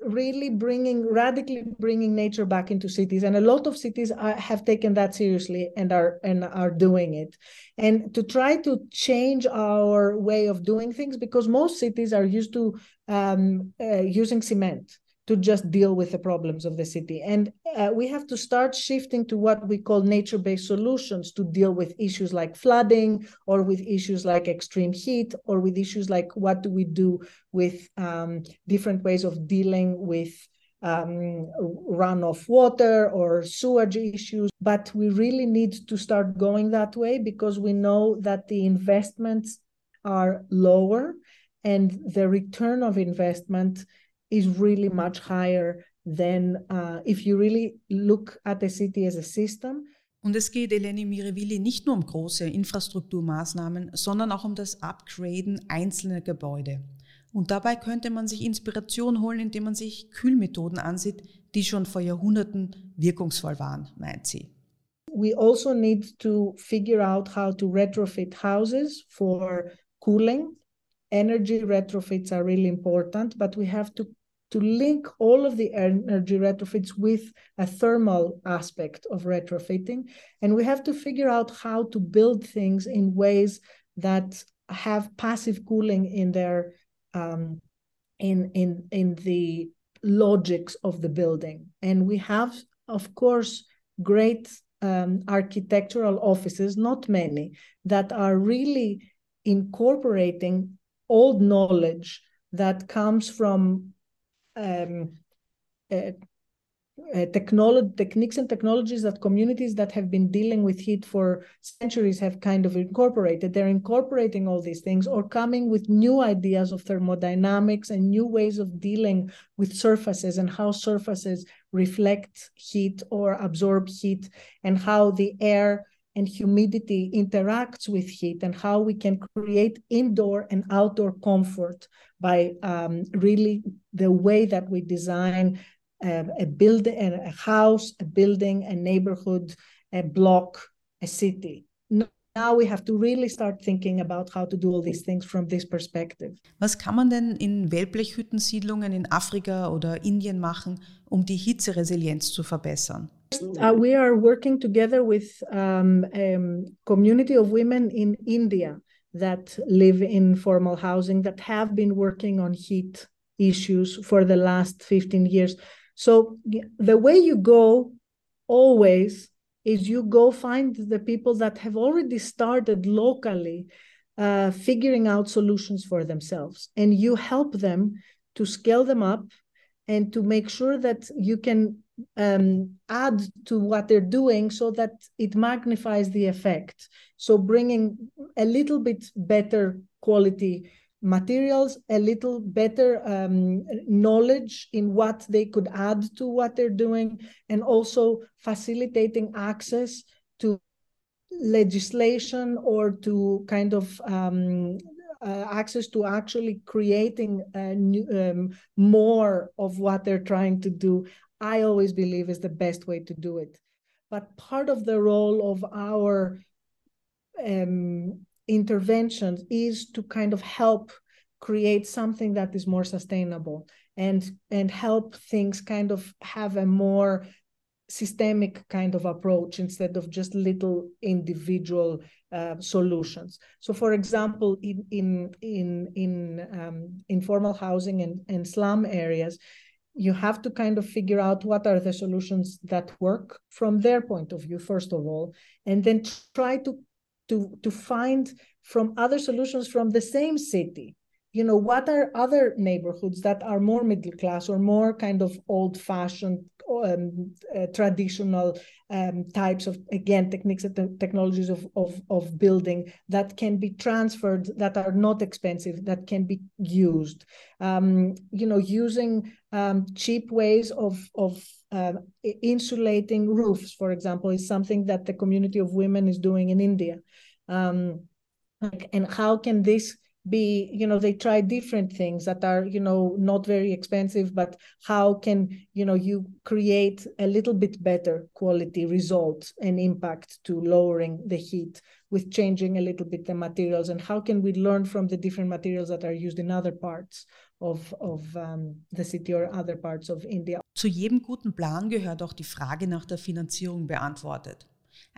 really bringing radically bringing nature back into cities. And a lot of cities are, have taken that seriously and are and are doing it. And to try to change our way of doing things because most cities are used to um, uh, using cement to just deal with the problems of the city. And uh, we have to start shifting to what we call nature based solutions to deal with issues like flooding or with issues like extreme heat or with issues like what do we do with um, different ways of dealing with um, runoff water or sewage issues. But we really need to start going that way because we know that the investments are lower and the return of investment is really much higher than uh, if you really look at the city as a system. Und es geht Eleni Mirevili nicht nur um große Infrastrukturmaßnahmen, sondern auch um das Upgraden einzelner Gebäude. Und dabei könnte man sich Inspiration holen, indem man sich Kühlmethoden ansieht, die schon vor Jahrhunderten wirkungsvoll waren, meint sie. We also need to figure out how to retrofit houses for cooling. Energy retrofits are really important, but we have to to link all of the energy retrofits with a thermal aspect of retrofitting. And we have to figure out how to build things in ways that have passive cooling in their um, in in in the logics of the building. And we have, of course, great um, architectural offices, not many, that are really incorporating old knowledge that comes from um, uh, uh, technology techniques and technologies that communities that have been dealing with heat for centuries have kind of incorporated. They're incorporating all these things or coming with new ideas of thermodynamics and new ways of dealing with surfaces and how surfaces reflect heat or absorb heat and how the air and humidity interacts with heat and how we can create indoor and outdoor comfort by um, really the way that we design a building, a house, a building, a neighborhood, a block, a city. Now we have to really start thinking about how to do all these things from this perspective. Was kann man denn in Wellblechhüttensiedlungen in Afrika oder Indien machen, um die Hitzeresilienz zu verbessern? Uh, we are working together with um, a community of women in India that live in formal housing that have been working on heat issues for the last 15 years. So the way you go always is you go find the people that have already started locally uh, figuring out solutions for themselves, and you help them to scale them up and to make sure that you can um, add to what they're doing so that it magnifies the effect. So bringing a little bit better quality materials a little better um, knowledge in what they could add to what they're doing and also facilitating access to legislation or to kind of um, uh, access to actually creating new, um, more of what they're trying to do. I always believe is the best way to do it. But part of the role of our um, interventions is to kind of help create something that is more sustainable and and help things kind of have a more systemic kind of approach instead of just little individual uh, solutions. So, for example, in in in in um, informal housing and, and slum areas, you have to kind of figure out what are the solutions that work from their point of view, first of all, and then try to to to find from other solutions from the same city. You know what are other neighborhoods that are more middle class or more kind of old fashioned um, uh, traditional um, types of again techniques and technologies of, of of building that can be transferred that are not expensive that can be used? Um, you know using um, cheap ways of of uh, insulating roofs for example is something that the community of women is doing in india. Um, and how can this be you know they try different things that are you know not very expensive but how can you know you create a little bit better quality results and impact to lowering the heat with changing a little bit the materials and how can we learn from the different materials that are used in other parts of, of um, the city or other parts of India. Zu jedem guten Plan gehört auch die Frage nach der Finanzierung beantwortet.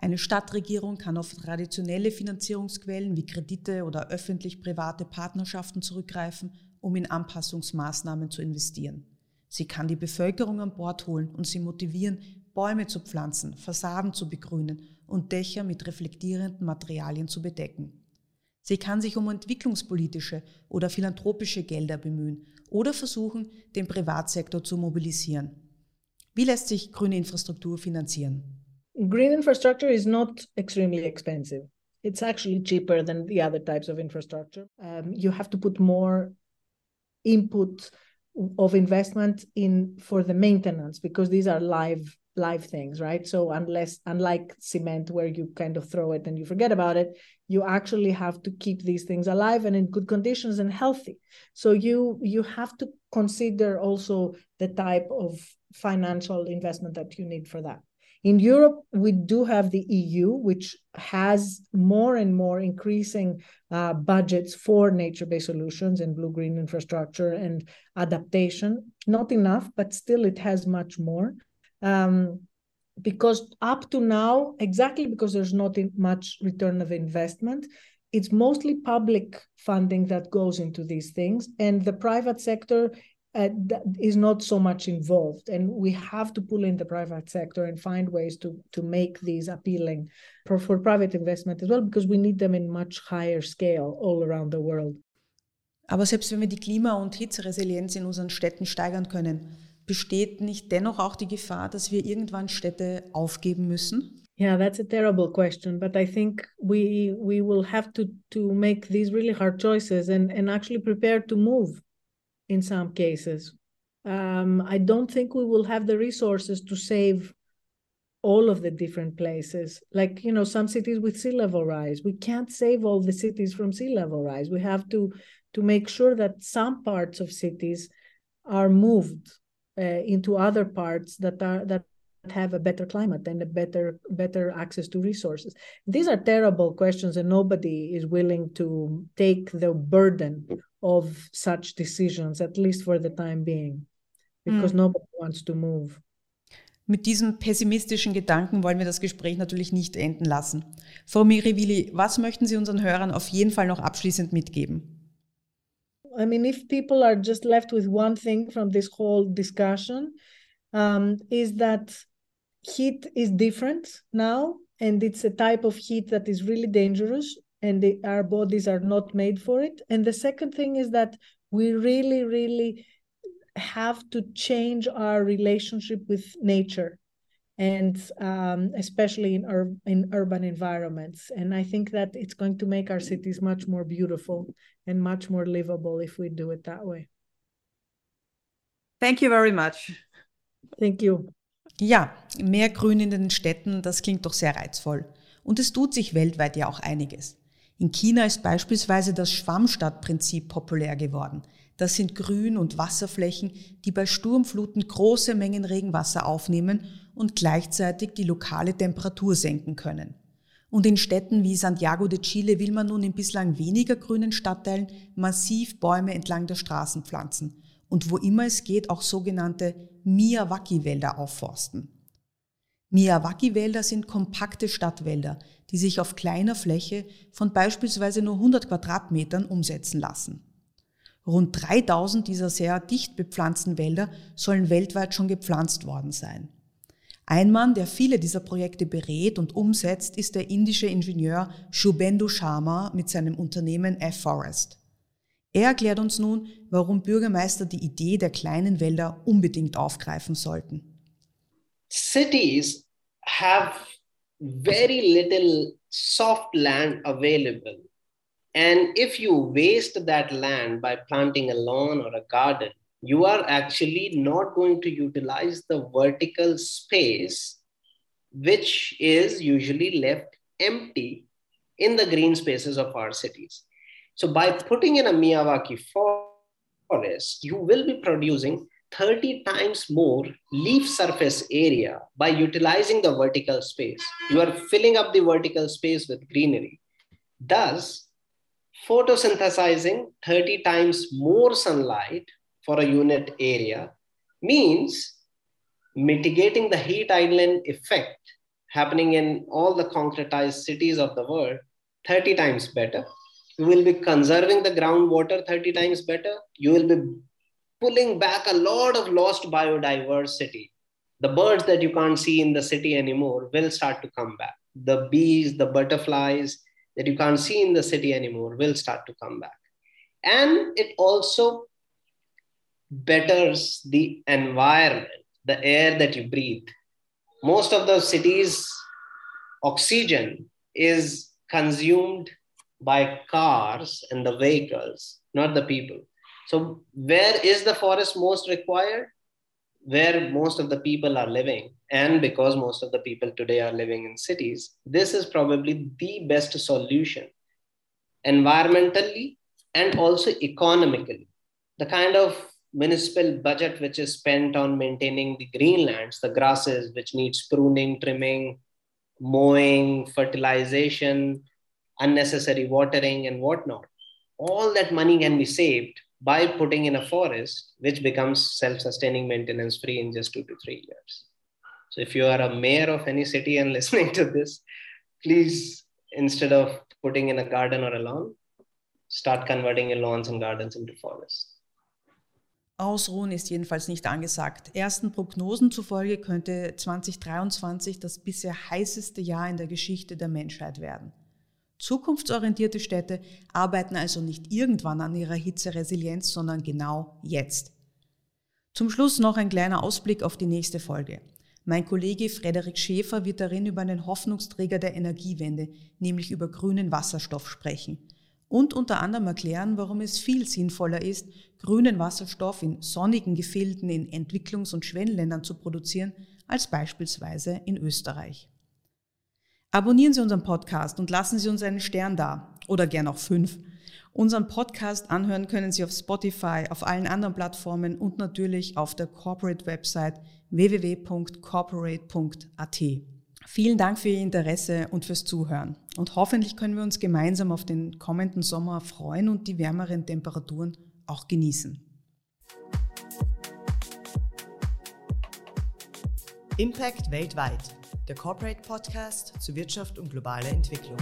Eine Stadtregierung kann auf traditionelle Finanzierungsquellen wie Kredite oder öffentlich-private Partnerschaften zurückgreifen, um in Anpassungsmaßnahmen zu investieren. Sie kann die Bevölkerung an Bord holen und sie motivieren, Bäume zu pflanzen, Fassaden zu begrünen und Dächer mit reflektierenden Materialien zu bedecken. Sie kann sich um entwicklungspolitische oder philanthropische Gelder bemühen oder versuchen, den Privatsektor zu mobilisieren. Wie lässt sich grüne Infrastruktur finanzieren? Green infrastructure is not extremely expensive. It's actually cheaper than the other types of infrastructure. Um, you have to put more input of investment in for the maintenance because these are live live things right so unless unlike cement where you kind of throw it and you forget about it you actually have to keep these things alive and in good conditions and healthy so you you have to consider also the type of financial investment that you need for that in Europe, we do have the EU, which has more and more increasing uh, budgets for nature based solutions and blue green infrastructure and adaptation. Not enough, but still it has much more. Um, because up to now, exactly because there's not much return of investment, it's mostly public funding that goes into these things, and the private sector uh, is not so much involved. And we have to pull in the private sector and find ways to to make these appealing for, for private investment as well because we need them in much higher scale all around the world. Aber selbst wenn wir die Klima- und Hitzeresilienz in unseren Städten steigern können besteht nicht dennoch auch die Gefahr, dass wir irgendwann Städte aufgeben müssen? Yeah, that's a terrible question, but I think we we will have to to make these really hard choices and and actually prepare to move in some cases. Um, I don't think we will have the resources to save all of the different places. Like you know, some cities with sea level rise, we can't save all the cities from sea level rise. We have to to make sure that some parts of cities are moved uh, into other parts that are that have a better climate and a better better access to resources these are terrible questions and nobody is willing to take the burden of such decisions at least for the time being because mm. nobody wants to move Mit diesem pessimistischen Gedanken wollen wir das Gespräch natürlich nicht enden lassen. Frau Mirivili, was möchten Sie unseren Hörern auf jeden Fall noch abschließend mitgeben? I mean, if people are just left with one thing from this whole discussion, um, is that heat is different now and it's a type of heat that is really dangerous and the, our bodies are not made for it. And the second thing is that we really really have to change our relationship with nature and um, especially in, ur- in urban environments. And i think that it's going to make our cities much more beautiful and much more livable if we do it that way. Thank you very much. Thank you. Ja, mehr Grün in den Städten, das klingt doch sehr reizvoll. Und es tut sich weltweit ja auch einiges. In China ist beispielsweise das Schwammstadtprinzip populär geworden. Das sind Grün- und Wasserflächen, die bei Sturmfluten große Mengen Regenwasser aufnehmen und gleichzeitig die lokale Temperatur senken können. Und in Städten wie Santiago de Chile will man nun in bislang weniger grünen Stadtteilen massiv Bäume entlang der Straßen pflanzen und wo immer es geht auch sogenannte Miyawaki-Wälder aufforsten. Miyawaki-Wälder sind kompakte Stadtwälder, die sich auf kleiner Fläche von beispielsweise nur 100 Quadratmetern umsetzen lassen. Rund 3000 dieser sehr dicht bepflanzten Wälder sollen weltweit schon gepflanzt worden sein. Ein Mann, der viele dieser Projekte berät und umsetzt, ist der indische Ingenieur Shubhendu Sharma mit seinem Unternehmen F-Forest. Er erklärt uns nun, warum Bürgermeister die Idee der kleinen Wälder unbedingt aufgreifen sollten. Cities have very little soft land available. And if you waste that land by planting a lawn or a garden, you are actually not going to utilize the vertical space, which is usually left empty in the green spaces of our cities. So by putting in a Miyawaki forest, you will be producing 30 times more leaf surface area by utilizing the vertical space. You are filling up the vertical space with greenery. Thus, photosynthesizing 30 times more sunlight for a unit area means mitigating the heat island effect happening in all the concretized cities of the world 30 times better you will be conserving the groundwater 30 times better. You will be pulling back a lot of lost biodiversity. The birds that you can't see in the city anymore will start to come back. The bees, the butterflies that you can't see in the city anymore will start to come back. And it also betters the environment, the air that you breathe. Most of the cities' oxygen is consumed by cars and the vehicles, not the people. So, where is the forest most required? Where most of the people are living. And because most of the people today are living in cities, this is probably the best solution environmentally and also economically. The kind of municipal budget which is spent on maintaining the greenlands, the grasses which needs pruning, trimming, mowing, fertilization, unnecessary watering and whatnot. All that money can be saved by putting in a forest, which becomes self sustaining maintenance free in just two to three years. So, if you are a mayor of any city and [LAUGHS] listening to this, please, instead of putting in a garden or a lawn, start converting your lawns and gardens into forests. Ausruhen ist jedenfalls nicht angesagt. Ersten Prognosen zufolge könnte 2023 das bisher heißeste Jahr in der Geschichte der Menschheit werden. Zukunftsorientierte Städte arbeiten also nicht irgendwann an ihrer Hitzeresilienz, sondern genau jetzt. Zum Schluss noch ein kleiner Ausblick auf die nächste Folge. Mein Kollege Frederik Schäfer wird darin über einen Hoffnungsträger der Energiewende, nämlich über grünen Wasserstoff sprechen und unter anderem erklären, warum es viel sinnvoller ist, grünen Wasserstoff in sonnigen Gefilden in Entwicklungs- und Schwellenländern zu produzieren, als beispielsweise in Österreich. Abonnieren Sie unseren Podcast und lassen Sie uns einen Stern da oder gern auch fünf. Unseren Podcast anhören können Sie auf Spotify, auf allen anderen Plattformen und natürlich auf der Corporate-Website www.corporate.at. Vielen Dank für Ihr Interesse und fürs Zuhören. Und hoffentlich können wir uns gemeinsam auf den kommenden Sommer freuen und die wärmeren Temperaturen auch genießen. Impact weltweit, der Corporate Podcast zu Wirtschaft und globaler Entwicklung.